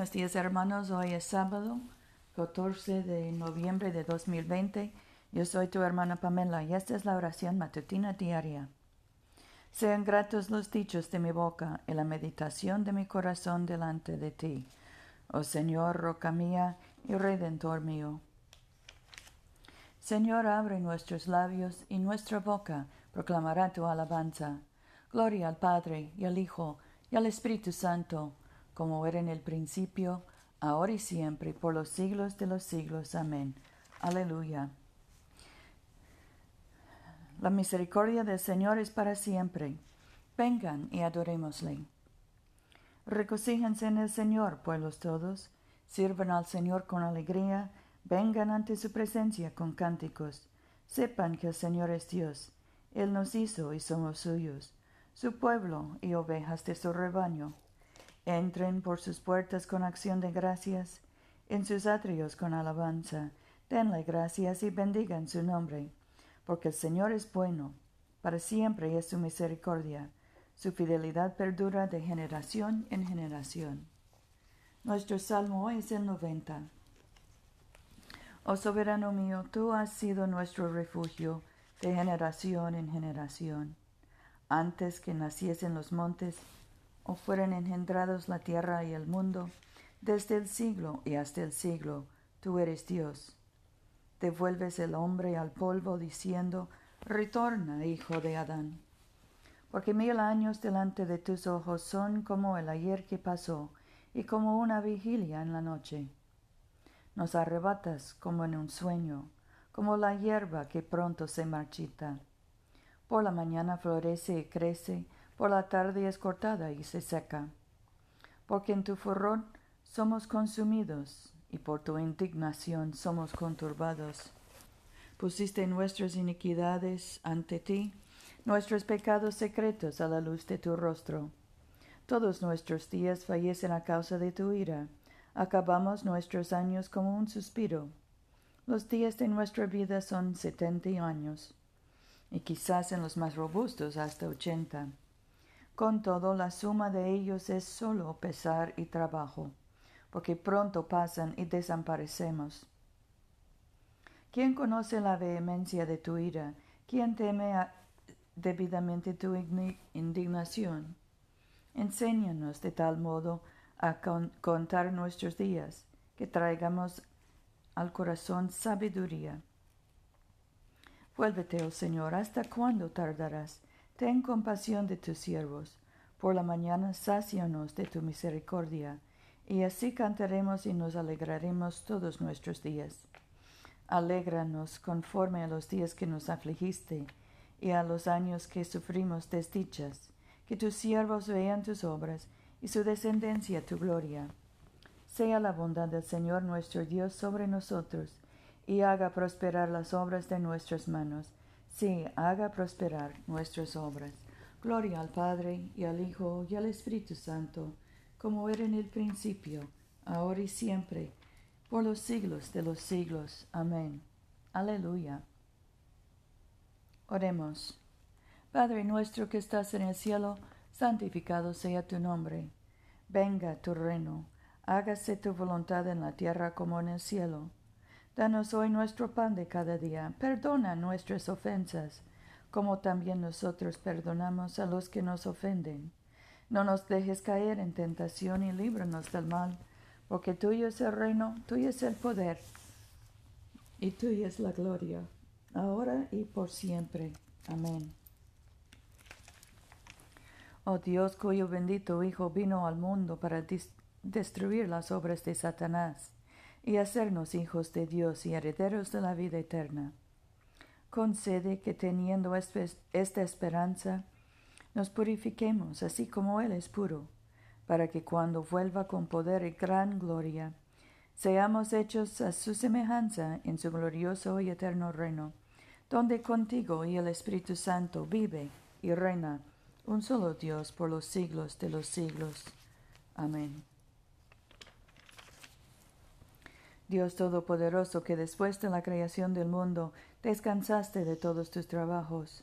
Buenos días hermanos, hoy es sábado 14 de noviembre de 2020. Yo soy tu hermana Pamela y esta es la oración matutina diaria. Sean gratos los dichos de mi boca y la meditación de mi corazón delante de ti, oh Señor, roca mía y redentor mío. Señor, abre nuestros labios y nuestra boca proclamará tu alabanza. Gloria al Padre y al Hijo y al Espíritu Santo como era en el principio, ahora y siempre, por los siglos de los siglos. Amén. Aleluya. La misericordia del Señor es para siempre. Vengan y adorémosle. Recocíjense en el Señor, pueblos todos. Sirvan al Señor con alegría. Vengan ante su presencia con cánticos. Sepan que el Señor es Dios. Él nos hizo y somos suyos, su pueblo y ovejas de su rebaño. Entren por sus puertas con acción de gracias, en sus atrios con alabanza. Denle gracias y bendigan su nombre, porque el Señor es bueno, para siempre es su misericordia, su fidelidad perdura de generación en generación. Nuestro salmo hoy es el noventa. Oh soberano mío, tú has sido nuestro refugio de generación en generación. Antes que naciesen los montes, o fueran engendrados la tierra y el mundo, desde el siglo y hasta el siglo, tú eres Dios. Devuelves el hombre al polvo diciendo, Retorna, hijo de Adán. Porque mil años delante de tus ojos son como el ayer que pasó y como una vigilia en la noche. Nos arrebatas como en un sueño, como la hierba que pronto se marchita. Por la mañana florece y crece, por la tarde es cortada y se seca. Porque en tu furor somos consumidos y por tu indignación somos conturbados. Pusiste nuestras iniquidades ante ti, nuestros pecados secretos a la luz de tu rostro. Todos nuestros días fallecen a causa de tu ira. Acabamos nuestros años como un suspiro. Los días de nuestra vida son setenta años, y quizás en los más robustos hasta ochenta. Con todo, la suma de ellos es solo pesar y trabajo, porque pronto pasan y desaparecemos. ¿Quién conoce la vehemencia de tu ira? ¿Quién teme debidamente tu indignación? Enséñanos de tal modo a contar nuestros días, que traigamos al corazón sabiduría. Vuélvete, oh Señor, ¿hasta cuándo tardarás? Ten compasión de tus siervos. Por la mañana sácianos de tu misericordia, y así cantaremos y nos alegraremos todos nuestros días. Alégranos conforme a los días que nos afligiste, y a los años que sufrimos desdichas, que tus siervos vean tus obras, y su descendencia tu gloria. Sea la bondad del Señor nuestro Dios sobre nosotros, y haga prosperar las obras de nuestras manos Sí, haga prosperar nuestras obras. Gloria al Padre y al Hijo y al Espíritu Santo, como era en el principio, ahora y siempre, por los siglos de los siglos. Amén. Aleluya. Oremos. Padre nuestro que estás en el cielo, santificado sea tu nombre. Venga tu reino, hágase tu voluntad en la tierra como en el cielo. Danos hoy nuestro pan de cada día. Perdona nuestras ofensas, como también nosotros perdonamos a los que nos ofenden. No nos dejes caer en tentación y líbranos del mal, porque tuyo es el reino, tuyo es el poder, y tuya es la gloria, ahora y por siempre. Amén. Oh Dios, cuyo bendito Hijo vino al mundo para destruir las obras de Satanás y hacernos hijos de Dios y herederos de la vida eterna. Concede que teniendo esta esperanza, nos purifiquemos así como Él es puro, para que cuando vuelva con poder y gran gloria, seamos hechos a su semejanza en su glorioso y eterno reino, donde contigo y el Espíritu Santo vive y reina un solo Dios por los siglos de los siglos. Amén. Dios Todopoderoso, que después de la creación del mundo descansaste de todos tus trabajos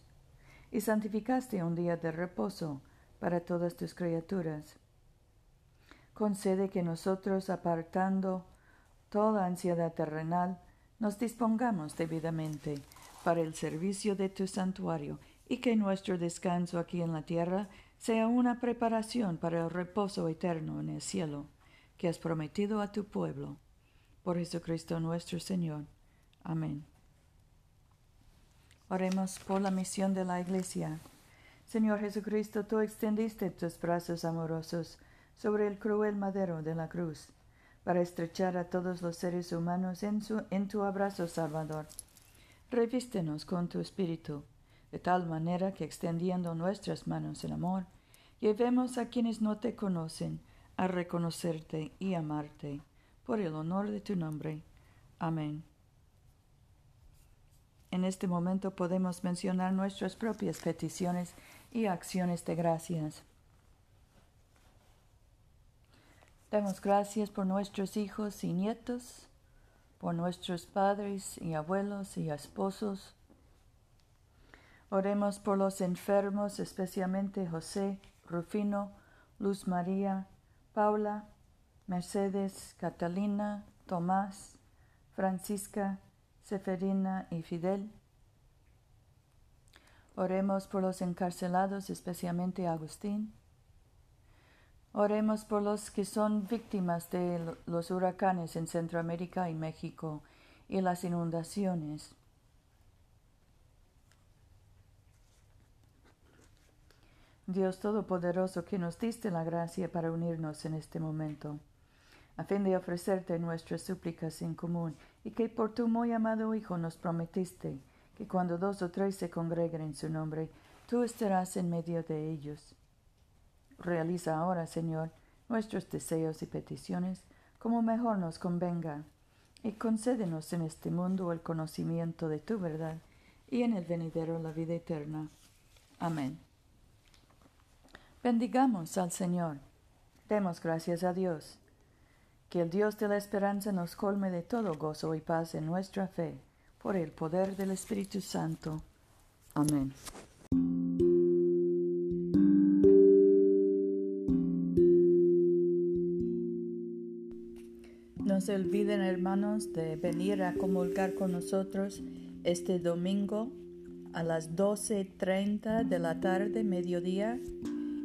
y santificaste un día de reposo para todas tus criaturas. concede que nosotros, apartando toda ansiedad terrenal, nos dispongamos debidamente para el servicio de tu santuario y que nuestro descanso aquí en la tierra sea una preparación para el reposo eterno en el cielo que has prometido a tu pueblo. Por Jesucristo nuestro Señor. Amén. Oremos por la misión de la Iglesia. Señor Jesucristo, tú extendiste tus brazos amorosos sobre el cruel madero de la cruz, para estrechar a todos los seres humanos en, su, en tu abrazo salvador. Revístenos con tu espíritu, de tal manera que extendiendo nuestras manos en amor, llevemos a quienes no te conocen a reconocerte y amarte, por el honor de tu nombre. Amén. En este momento podemos mencionar nuestras propias peticiones y acciones de gracias. Damos gracias por nuestros hijos y nietos, por nuestros padres y abuelos y esposos. Oremos por los enfermos, especialmente José, Rufino, Luz María, Paula, Mercedes, Catalina, Tomás, Francisca, Seferina y Fidel. Oremos por los encarcelados, especialmente Agustín. Oremos por los que son víctimas de los huracanes en Centroamérica y México y las inundaciones. Dios Todopoderoso, que nos diste la gracia para unirnos en este momento, a fin de ofrecerte nuestras súplicas en común, y que por tu muy amado Hijo nos prometiste que cuando dos o tres se congreguen en su nombre, tú estarás en medio de ellos. Realiza ahora, Señor, nuestros deseos y peticiones como mejor nos convenga, y concédenos en este mundo el conocimiento de tu verdad y en el venidero la vida eterna. Amén. Bendigamos al Señor. Demos gracias a Dios. Que el Dios de la esperanza nos colme de todo gozo y paz en nuestra fe, por el poder del Espíritu Santo. Amén. No se olviden, hermanos, de venir a comulgar con nosotros este domingo a las 12.30 de la tarde, mediodía,